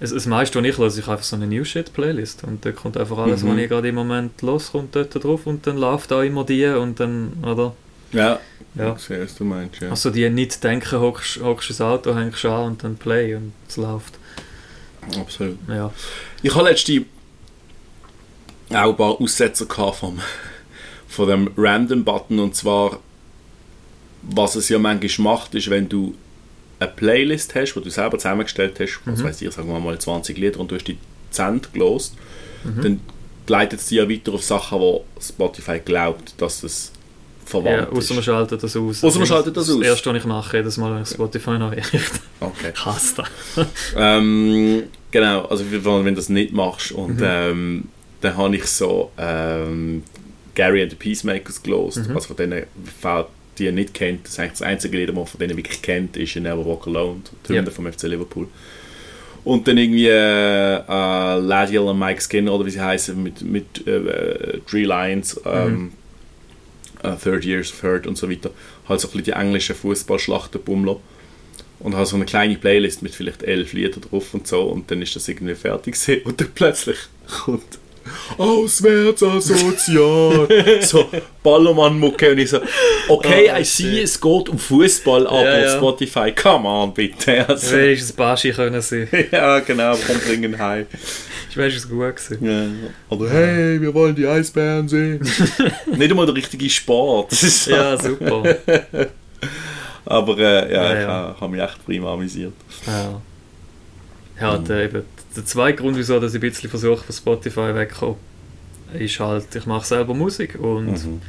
es, das meiste, was ich höre, ist einfach so eine New Shit Playlist und da kommt einfach alles, Mhm. was ich gerade im Moment los, kommt dort drauf und dann läuft da immer die und dann, oder? Ja, Ja. ich sehe, was du meinst. Ja. Also die nicht denken, hockst hockst ins Auto, hängst an und dann Play und es läuft. Absolut. Ja. Ich habe letztens auch ein paar Aussetzer vom, von dem Random-Button und zwar, was es ja manchmal macht, ist, wenn du eine Playlist hast, die du selber zusammengestellt hast, was Mhm. weiß ich, sagen wir mal 20 Lieder und du hast die 10 gelost, Mhm. dann leitet es dich ja weiter auf Sachen, wo Spotify glaubt, dass es Ja, verwandt außer man schaltet das aus. Ausser man schaltet das aus. Das erste, was ich mache, jedes Mal, wenn ich Spotify neu einrichte. Okay. Ich hasse das. Ähm, genau, also wenn wenn du das nicht machst und Mhm. ähm, dann habe ich so ähm, Gary and the Peacemakers gelost, Mhm. also von denen, falls die ihr nicht kennt, das ist eigentlich das einzige Lied, das man von denen wirklich kennt, ist You Never Walk Alone, die Hymne Ja. vom FC Liverpool. Und dann irgendwie äh, äh, Ladiel und Mike Skinner oder wie sie heißen mit, mit äh, äh, Three Lions, ähm, äh, Third Years of Hurt und so weiter. Halt so ein bisschen die englischen Fußballschlachten bummler und habe so eine kleine Playlist mit vielleicht elf Liedern drauf und so und dann ist das irgendwie fertig gewesen. und dann plötzlich kommt Auswärts asozial. so Ballermann-Mucke und ich so, okay, Oh, I see, es geht um Fußball, aber Ja, ja. Spotify, come on, bitte. Also, Wenigstens Baschi können sie. ja, genau, komm, bringen heim. Ich weiß, es gut gewesen. Ja. Oder hey, wir wollen die Eisbären sehen. Nicht einmal der richtige Sport. So. Ja, super. Aber äh, ja, Ja, ich habe hab mich echt prima amüsiert. Ja. Ja, der, eben, der zweite Grund, wieso dass ich ein bisschen versuche, von Spotify wegzukommen, ist halt, ich mache selber Musik und Mhm.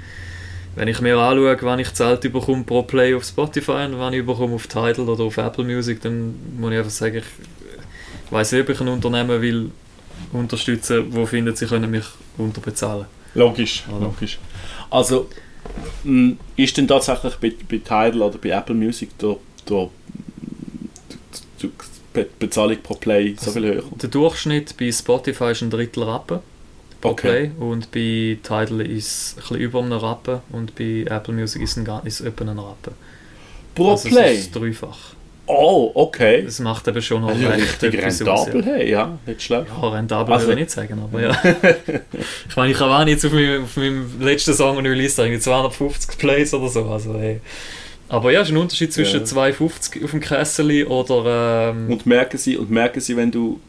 wenn ich mir anschaue, wann ich Zahlt bekomme pro Play auf Spotify und wann ich bekomme auf Tidal oder auf Apple Music, dann muss ich einfach sagen, ich weiß nicht, ob ich ein Unternehmen will unterstützen, wo findet, sie können mich unterbezahlen. Logisch, Oder? logisch. Also, ist denn tatsächlich bei, bei Tidal oder bei Apple Music der, der, die Be Bezahlung pro Play so viel höher? Der Durchschnitt bei Spotify ist ein Drittel Rappen pro Okay. Play und bei Tidal ist es ein bisschen über einem Rappen und bei Apple Music ist es, ein, ist etwa ein Rappen. Pro also Play? Es ist dreifach. Oh, okay. Das macht eben schon noch Also recht richtig rentabel, aus, hey, ja, nicht schlecht. Ja, ja rentabel Also- würde ich nicht sagen, aber ja. ich meine, ich habe auch jetzt auf meinem, auf meinem letzten Song und Release irgendwie 250 Plays oder so, also hey. Aber ja, es ist ein Unterschied zwischen Ja. 250 auf dem Kessel oder ähm, Und merken sie, und merken sie, wenn du,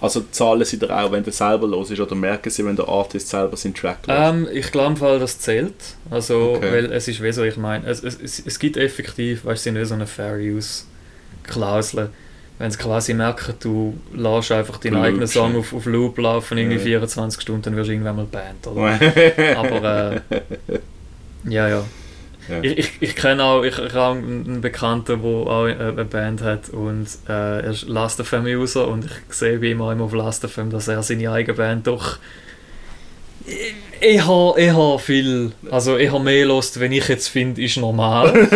also zahlen sie dir auch, wenn du selber los ist, oder merken sie, wenn der Artist selber seinen Track los Ähm, ich glaube Fall, das zählt. Also, Okay. weil es ist wie so, ich meine, es, es, es, es gibt effektiv, weißt du, nicht so eine Fair Use Klausel. Wenn sie quasi merken, du lässt einfach deinen Loop, eigenen Song auf, auf Loop laufen, irgendwie Ja. 24 Stunden, dann wirst du irgendwann mal Band, oder? Aber, Aber, äh, ja, ja. Ja. Ich, ich, ich kenne auch, ich, ich habe einen Bekannten, der auch äh, eine Band hat und äh, er ist Last FM User und ich sehe bei ihm auch immer auf Last FM, dass er seine eigene Band doch ich, ich habe ich habe viel, also ich habe mehr Lust, wenn ich jetzt finde, ist normal.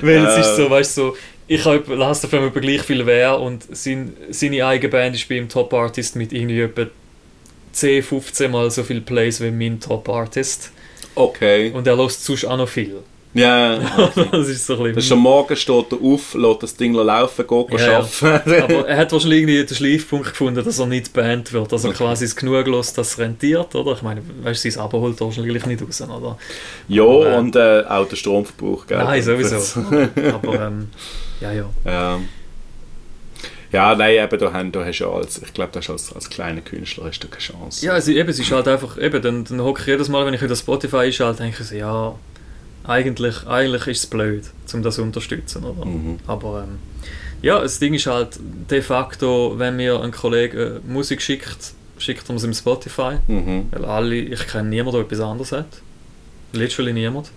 Weil es ist so, weißt du, so, ich habe Last FM über gleich viel wer und sein, seine eigene Band ist bei ihm Top Artist mit irgendwie etwa 10, 15 Mal so viel Plays wie mein Top Artist. Okay. Und er lässt sonst auch noch viel. Ja, das ist so ein das ist am Morgen steht er auf, lässt das Ding laufen, geht Ja, ja. arbeiten. Aber er hat wahrscheinlich irgendwie den Schleifpunkt gefunden, dass er nicht Band wird. Also quasi es genug los, dass es rentiert, oder? Ich meine, weißt du, sein Abo holt wahrscheinlich nicht raus, oder? ja, Aber- und äh, auch der Stromverbrauch, gell? Nein, sowieso. Aber ähm, ja, ja. Ähm, ja, nein, eben, da, haben, da hast du ja als, ich glaube, als, als kleiner Künstler hast du keine Chance. Ja, es, eben, es ist halt einfach, eben, dann, dann hocke ich jedes Mal, wenn ich wieder Spotify einschalte, denke ich so, ja, eigentlich, eigentlich ist es blöd, um das zu unterstützen, oder? Mhm. Aber ähm, ja, das Ding ist halt de facto, wenn mir ein Kollege äh, Musik schickt, schickt er es im Spotify. Mhm. Weil alle, ich kenne niemanden, der etwas anderes hat. Literally niemand.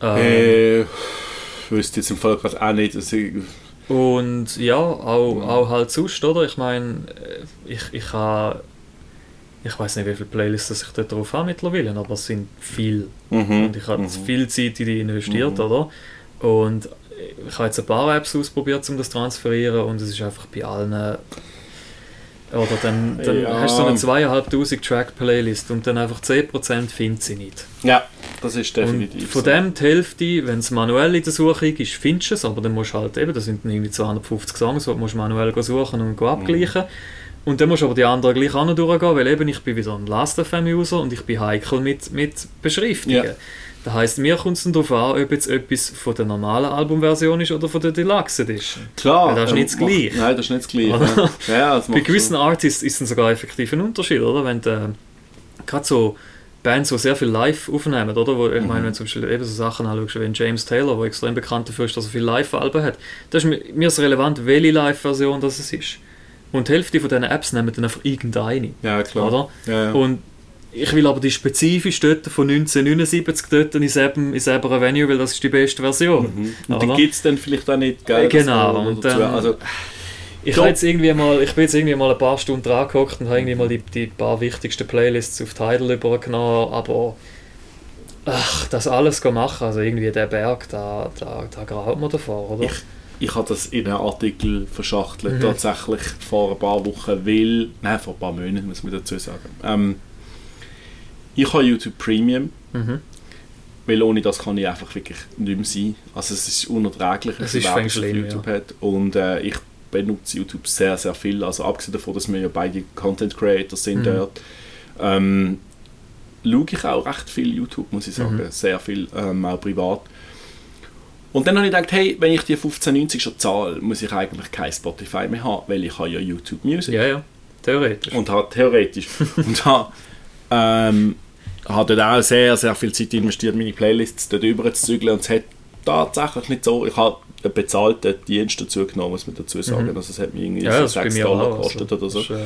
Ähm, Äh, ich wüsste jetzt im Fall gerade auch nicht, dass ich, Und ja, auch, auch halt sonst, oder? Ich meine, ich, ich habe. Ich weiß nicht, wie viele Playlists ich dort drauf habe mittlerweile, aber es sind viele. mhm. Und ich habe mhm. viel Zeit in die investiert, Mhm. oder? Und ich habe jetzt ein paar Apps ausprobiert, um das zu transferieren und es ist einfach bei allen... Oder dann, dann Ja. hast du so eine zweieinhalbtausend Track Playlist und dann einfach 10% findet sie nicht. Ja, das ist definitiv Und von so. dem die Hälfte, wenn es manuell in der Suche ist, findest du es, aber dann musst du halt eben, das sind dann irgendwie 250 Songs, die du musst manuell go suchen und abgleichen. Und dann musst du aber die anderen gleich auch noch durchgehen, weil eben ich bin wieder ein Last.fm-User und ich bin heikel mit, mit Beschriftungen. Ja. Das heisst, mir kommt es darauf an, ob jetzt etwas von der normalen Albumversion ist oder von der Deluxe Edition. Klar. Weil das ist ähm, nicht das Gleiche. Nein, das ist nicht das Gleiche. Ja. Ja, das Bei gewissen schon- Artists ist es sogar effektiv ein Unterschied, oder? Wenn du gerade so Bands, die sehr viel live aufnehmen, oder? Wo, ich Mhm. meine, wenn du zum Beispiel eben so Sachen anschaust, wie James Taylor, der extrem bekannt dafür ist, dass er viele Live-Alben hat, da ist mir, mir ist relevant, welche Live-Version das es ist. Und die Hälfte von diesen Apps nehmen dann einfach irgendeine, Ja, klar. oder? Ja, ja. Und ich will aber die spezifisch dort von 1979 dort in selben, in selber Venue, weil das ist die beste Version. Mhm. Und die gibt es dann vielleicht auch nicht, gell? Genau, Das- und dann- also, Ich, jetzt irgendwie mal, ich bin jetzt irgendwie mal ein paar Stunden dran gehockt und habe irgendwie mal die, die paar wichtigsten Playlists auf Tidal übergenommen, aber ach, das alles machen, also irgendwie der Berg, da, da, da graut man davor, oder? Ich- ich habe das in einem Artikel verschachtelt, Mhm. tatsächlich vor ein paar Wochen, weil, nein, vor ein paar Monaten muss man dazu sagen. Ähm, ich habe YouTube Premium, Mhm. weil ohne das kann ich einfach wirklich nicht mehr sein. Also es ist unerträglich, Es ist Werbung schlimm, YouTube hat. Und äh, ich benutze YouTube sehr, sehr viel. Also abgesehen davon, dass wir ja beide Content Creators sind Mhm. dort, ähm, schaue ich auch recht viel YouTube, muss ich sagen. Mhm. Sehr viel, ähm, auch privat. Und dann habe ich gedacht, hey, wenn ich die 15,90 schon zahle, muss ich eigentlich kein Spotify mehr haben, weil ich habe ja YouTube Music Ja, ja, theoretisch. und habe theoretisch und habe ähm, habe dort auch sehr, sehr viel Zeit investiert, meine Playlists dort rüber zu zügeln und es hat tatsächlich nicht so, ich habe einen bezahlten Dienst dazu genommen, muss man dazu sagen, Mhm. also es hat mir irgendwie ja, so das ist bei 6 mir Dollar auch. gekostet also, oder so. das ist,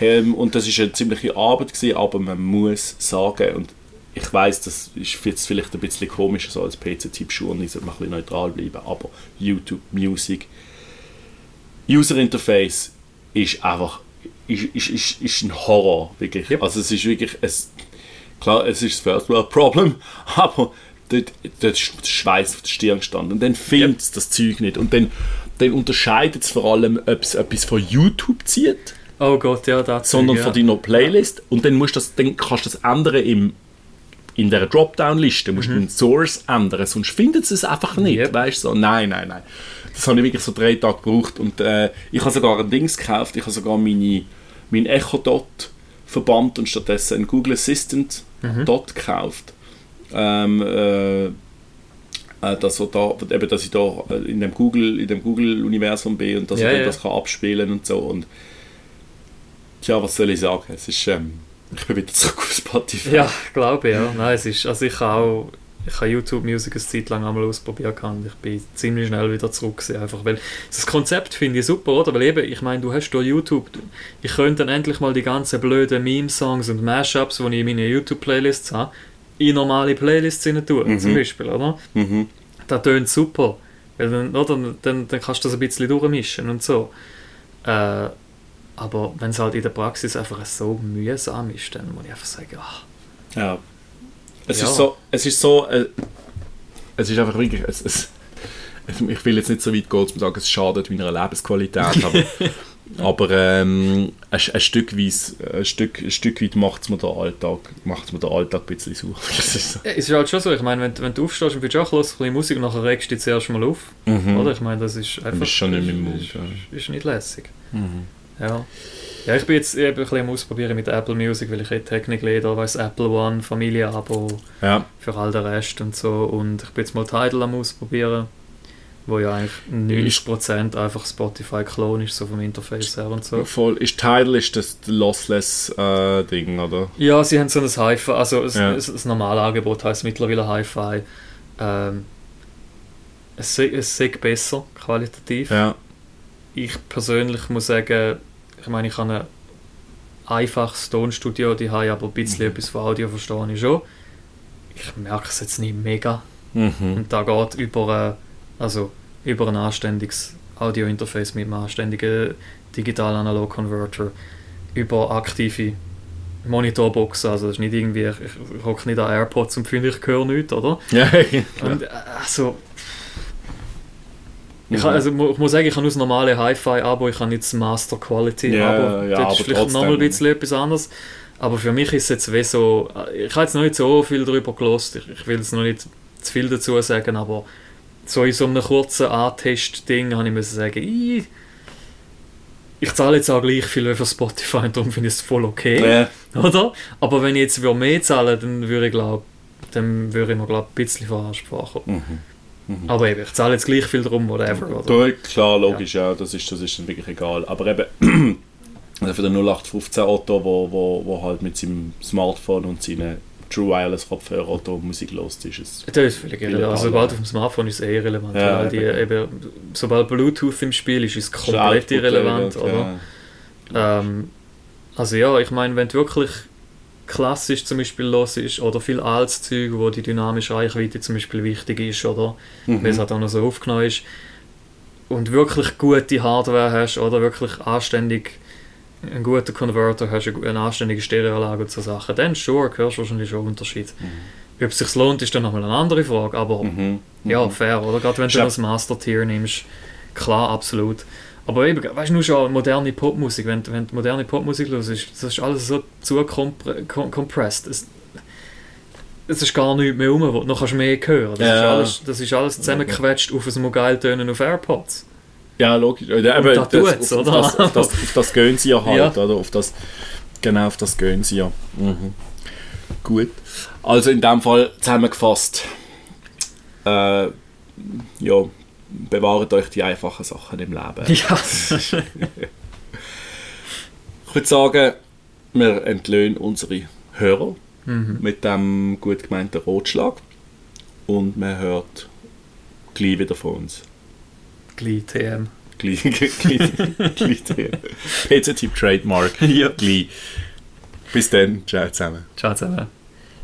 äh, Ähm, und das ist eine ziemliche Arbeit gewesen, aber man muss sagen, und ich weiß, das ist jetzt vielleicht ein bisschen komisch, so als PC-Tipp-Journalist sollte man ein bisschen neutral bleiben, aber YouTube Music, User Interface ist einfach ist, ist, ist, ist ein Horror, wirklich. Yep. Also es ist wirklich, es, klar, es ist das First World Problem, aber dort, dort ist der Schweiß auf der Stirn gestanden. Und dann findet es das Zeug nicht. Und dann, dann unterscheidet es vor allem, ob es etwas von YouTube zieht oh Gott, ja, das sondern ja. von deiner Playlist und dann, musst das, dann kannst du das ändern im, in der Dropdown-Liste, musst du den Source ändern, sonst findet es es einfach nicht, Mhm. Yep. weißt so, nein, nein, nein. Das habe ich wirklich so drei Tage gebraucht und äh, ich habe sogar ein Dings gekauft, ich habe sogar meine, mein Echo Dot verbannt und stattdessen einen Google Assistant Mhm. Dot gekauft. Ähm, äh, äh, dass, da, eben, dass ich da äh, in dem Google in dem Google Universum bin und dass Ja, ich ja. das kann abspielen und so und Tja, was soll ich sagen? Es ist, ähm, ich bin wieder zurück auf Spotify. Ja, glaube ich, ja. Nein, es ist, also ich habe auch ich habe YouTube Music eine Zeit lang einmal ausprobiert und ich bin ziemlich schnell wieder zurück gewesen, einfach weil das Konzept finde ich super, oder? Weil eben, ich meine, du hast da YouTube, ich könnte dann endlich mal die ganzen blöden Meme-Songs und Mashups, die ich in meinen YouTube-Playlists habe, in normale Playlists rein tun, Mhm. zum Beispiel, oder? Mhm. Das tönt super, weil dann, oder? Dann, dann kannst du das ein bisschen durchmischen und so. Äh, aber wenn es halt in der Praxis einfach so mühsam ist, dann muss ich einfach sagen, ach, Ja. Es Ja. ist so, es ist so, äh, es ist einfach wirklich, es, es, ich will jetzt nicht so weit gehen, zu sagen, es schadet meiner Lebensqualität, aber, aber ähm, ein, ein, Stück weit, ein, Stück, ein Stück weit macht es mir den Alltag, macht's mir den Alltag ein bisschen sauer. Ist so. Es ist halt schon so, ich meine, wenn, wenn du aufstehst und willst auch hören, ein bisschen Musik, nachher regst du dich zuerst mal auf, Mhm. oder? Ich meine, das ist einfach... bist schon nicht mehr im ist, Mut, ist, ja. ist nicht lässig. Mhm. Ja. Ja, ich bin jetzt eben ein bisschen am Ausprobieren mit Apple Music, weil ich eh Technik da weiss Apple One, Familie-Abo Ja. für all den Rest und so. Und ich bin jetzt mal Tidal am Ausprobieren, wo ja eigentlich 90% einfach Spotify-Klon ist, so vom Interface her und so. Voll. Ist Tidal ist das Lossless-Ding, oder? Ja, sie haben so ein Hi-Fi, also das, Ja. das, normale Angebot heißt mittlerweile Hi-Fi. Ähm, es, es ist besser, qualitativ. Ja. Ich persönlich muss sagen, ich meine, ich habe ein einfaches Tonstudio, die haben aber ein bisschen Mhm. etwas von Audio verstehe ich schon. Ich merke es jetzt nicht mega. Mhm. Und da geht über, also über ein anständiges Audio-Interface mit einem anständigen Digital-Analog-Converter, über aktive Monitorboxen, also das ist nicht irgendwie, ich, ich hocke nicht an AirPods und finde, ich höre nichts, oder? Ja, Und äh, also, ich, Mhm. ha- also ich muss sagen, ich habe nur das normale Hi-Fi-Abo, ich habe nicht das Master Quality Ja, das ist vielleicht nochmal ein bisschen etwas anderes. Aber für mich ist es jetzt wie so, äh, ich habe jetzt noch nicht so viel darüber gelost. Ich, ich will jetzt noch nicht zu viel dazu sagen, aber so in so einem kurzen Antest-Ding habe ich müssen sagen, ich, ich zahle jetzt auch gleich viel für Spotify und darum finde ich es voll okay. Ja. Oder? Aber wenn ich jetzt würde mehr zahlen dann würde ich glaube dann würde ich mir glaub, ein bisschen verarscht vorkommen. Mhm. Mhm. Aber eben, ich zahle jetzt gleich viel drum, whatever. Oder? Klar, logisch, ja. das, ist, das ist dann wirklich egal. Aber eben, also für den 0815 Otto, wo, wo, wo halt mit seinem Smartphone und seinen True Wireless Kopfhörer Otto Musik lost, ist es. Das ist völlig irrelevant. Also, sobald ja. auf dem Smartphone ist es eh irrelevant. Ja, weil die, eben. sobald Bluetooth im Spiel ist, ist es komplett irrelevant. Oder? Ja. Ähm, also ja, ich meine, wenn du wirklich klassisch zum Beispiel los ist oder viel altes Zeug, wo die dynamische Reichweite zum Beispiel wichtig ist, oder weil es Mhm. halt auch noch so aufgenommen ist und wirklich gute Hardware hast oder wirklich anständig einen guten Converter hast, eine anständige Stereoanlage und so Sachen, dann sure, hörst du wahrscheinlich schon einen Unterschied. Ob es sich lohnt, ist dann nochmal eine andere Frage, aber Mhm. ja, Mhm. fair, oder? Gerade wenn du das Master-Tier nimmst, klar, absolut. Aber eben, weißt du, nur schon moderne Popmusik, wenn, wenn du moderne Popmusik hörst, ist, das ist alles so zu compressed. Es, es ist gar nichts mehr rum, wo du noch kannst mehr hören Das, ist Ja. alles, das ist alles zusammengequetscht auf ein Mobiltönen auf AirPods. Ja, logisch. Oder, eben, da tut's, auf, oder? Das, auf, das, auf das gehen sie ja halt, Ja. oder? Auf das, genau, auf das gehen sie ja. Mhm. Gut. Also in dem Fall zusammengefasst, äh, ja, bewahrt euch die einfachen Sachen im Leben. Ja. Ich würde sagen, wir entlöhnen unsere Hörer mhm. mit dem gut gemeinten Rotschlag und man hört gleich wieder von uns. Gleich TM. Gleich, gleich, gleich der PC-Typ Trademark. Ja. Gleich. Bis dann, ciao zusammen. Ciao zusammen.